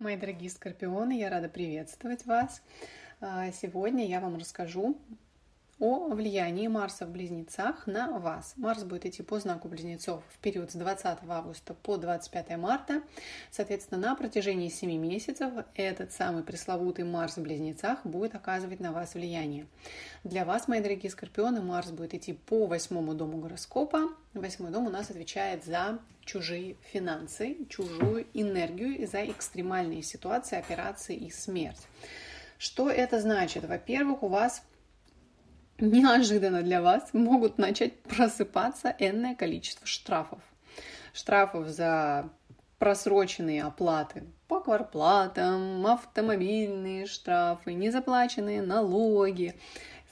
Мои дорогие скорпионы, я рада приветствовать вас. А, сегодня я вам расскажу о влиянии Марса в Близнецах на вас. Марс будет идти по знаку Близнецов в период с 20 августа по 25 марта. Соответственно, на протяжении 7 месяцев этот самый пресловутый Марс в Близнецах будет оказывать на вас влияние. Для вас, мои дорогие скорпионы, Марс будет идти по восьмому дому гороскопа. Восьмой дом у нас отвечает за чужие финансы, чужую энергию и за экстремальные ситуации, операции и смерть. Что это значит? Во-первых, у вас неожиданно для вас могут начать просыпаться энное количество штрафов. Штрафов за просроченные оплаты по кварплатам, автомобильные штрафы, незаплаченные налоги,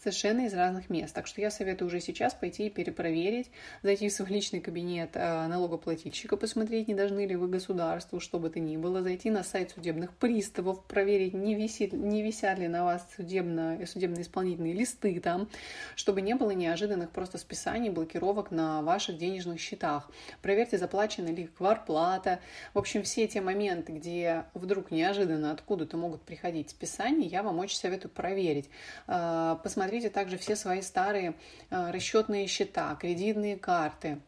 совершенно из разных мест. Так что я советую уже сейчас пойти и перепроверить, зайти в свой личный кабинет э, налогоплательщика, посмотреть, не должны ли вы государству, что бы то ни было, зайти на сайт судебных приставов, проверить, не, висит, не висят ли на вас судебно, судебные исполнительные листы там, чтобы не было неожиданных просто списаний, блокировок на ваших денежных счетах. Проверьте, заплачена ли кварплата. В общем, все те моменты, где вдруг неожиданно откуда-то могут приходить списания, я вам очень советую проверить. Э, посмотреть посмотрите также все свои старые а, расчетные счета, кредитные карты.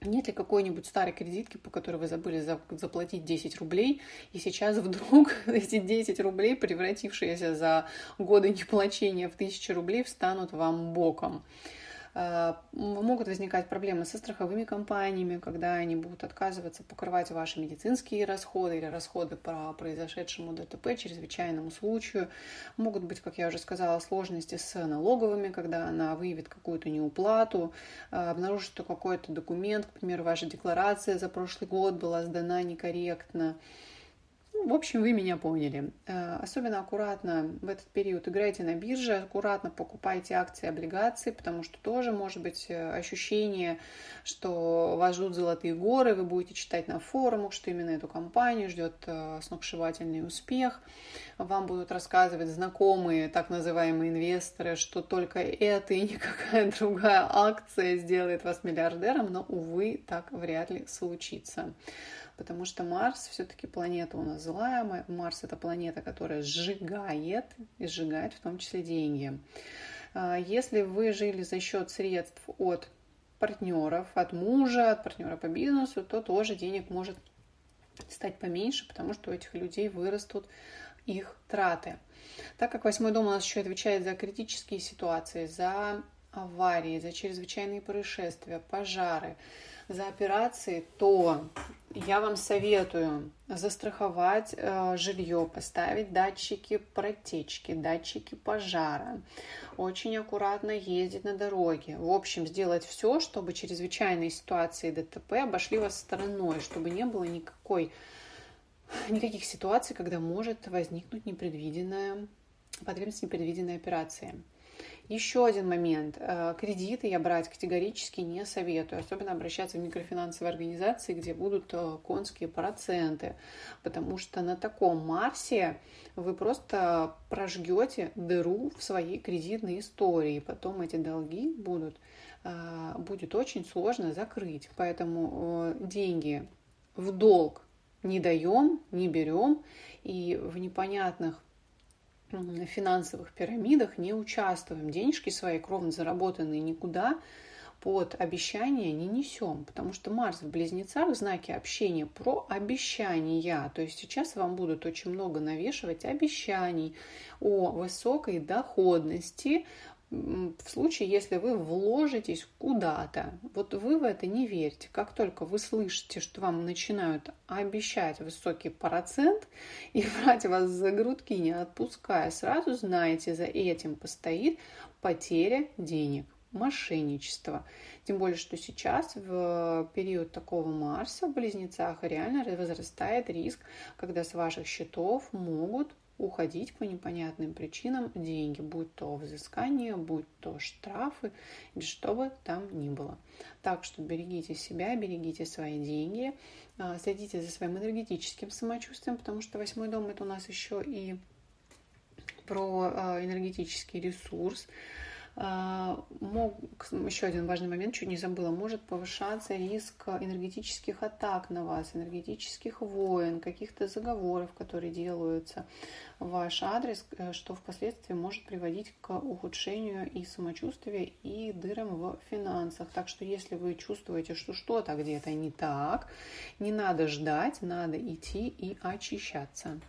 Нет ли какой-нибудь старой кредитки, по которой вы забыли заплатить 10 рублей, и сейчас вдруг эти 10 рублей, превратившиеся за годы неплачения в 1000 рублей, встанут вам боком? Э, могут возникать проблемы со страховыми компаниями, когда они будут отказываться покрывать ваши медицинские расходы или расходы по произошедшему ДТП, чрезвычайному случаю. Могут быть, как я уже сказала, сложности с налоговыми, когда она выявит какую-то неуплату, э, обнаружит, что какой-то документ, к примеру, ваша декларация за прошлый год была сдана некорректно. В общем, вы меня поняли. Э, особенно аккуратно в этот период играйте на бирже, аккуратно покупайте акции, облигации, потому что тоже может быть э, ощущение, что вас ждут золотые горы, вы будете читать на форумах, что именно эту компанию ждет э, сногсшибательный успех. Вам будут рассказывать знакомые, так называемые инвесторы, что только это и никакая другая акция сделает вас миллиардером, но, увы, так вряд ли случится потому что Марс все-таки планета у нас злая. Марс это планета, которая сжигает и сжигает в том числе деньги. А, если вы жили за счет средств от партнеров, от мужа, от партнера по бизнесу, то тоже денег может стать поменьше, потому что у этих людей вырастут их траты. Так как восьмой дом у нас еще отвечает за критические ситуации, за аварии, за чрезвычайные происшествия, пожары, за операции, то я вам советую застраховать э, жилье, поставить датчики протечки, датчики пожара, очень аккуратно ездить на дороге. В общем, сделать все, чтобы чрезвычайные ситуации ДТП обошли вас стороной, чтобы не было никакой, никаких ситуаций, когда может возникнуть непредвиденная потребность непредвиденной операции. Еще один момент. Э, кредиты я брать категорически не советую. Особенно обращаться в микрофинансовые организации, где будут э, конские проценты. Потому что на таком Марсе вы просто прожгете дыру в своей кредитной истории. Потом эти долги будут, э, будет очень сложно закрыть. Поэтому деньги в долг не даем, не берем. И в непонятных финансовых пирамидах не участвуем. Денежки свои кровно заработанные никуда под обещания не несем, потому что Марс в близнецах в знаке общения про обещания. То есть сейчас вам будут очень много навешивать обещаний о высокой доходности, в случае, если вы вложитесь куда-то, вот вы в это не верьте. Как только вы слышите, что вам начинают обещать высокий процент и брать вас за грудки, не отпуская, сразу знаете, за этим постоит потеря денег мошенничество. Тем более, что сейчас в период такого Марса в Близнецах реально возрастает риск, когда с ваших счетов могут уходить по непонятным причинам деньги, будь то взыскание, будь то штрафы, или что бы там ни было. Так что берегите себя, берегите свои деньги, а, следите за своим энергетическим самочувствием, потому что восьмой дом это у нас еще и про а, энергетический ресурс, мог, еще один важный момент, чуть не забыла, может повышаться риск энергетических атак на вас, энергетических войн, каких-то заговоров, которые делаются в ваш адрес, э, что впоследствии может приводить к ухудшению и самочувствия, и дырам в финансах. Так что если вы чувствуете, что что-то где-то не так, не надо ждать, надо идти и очищаться.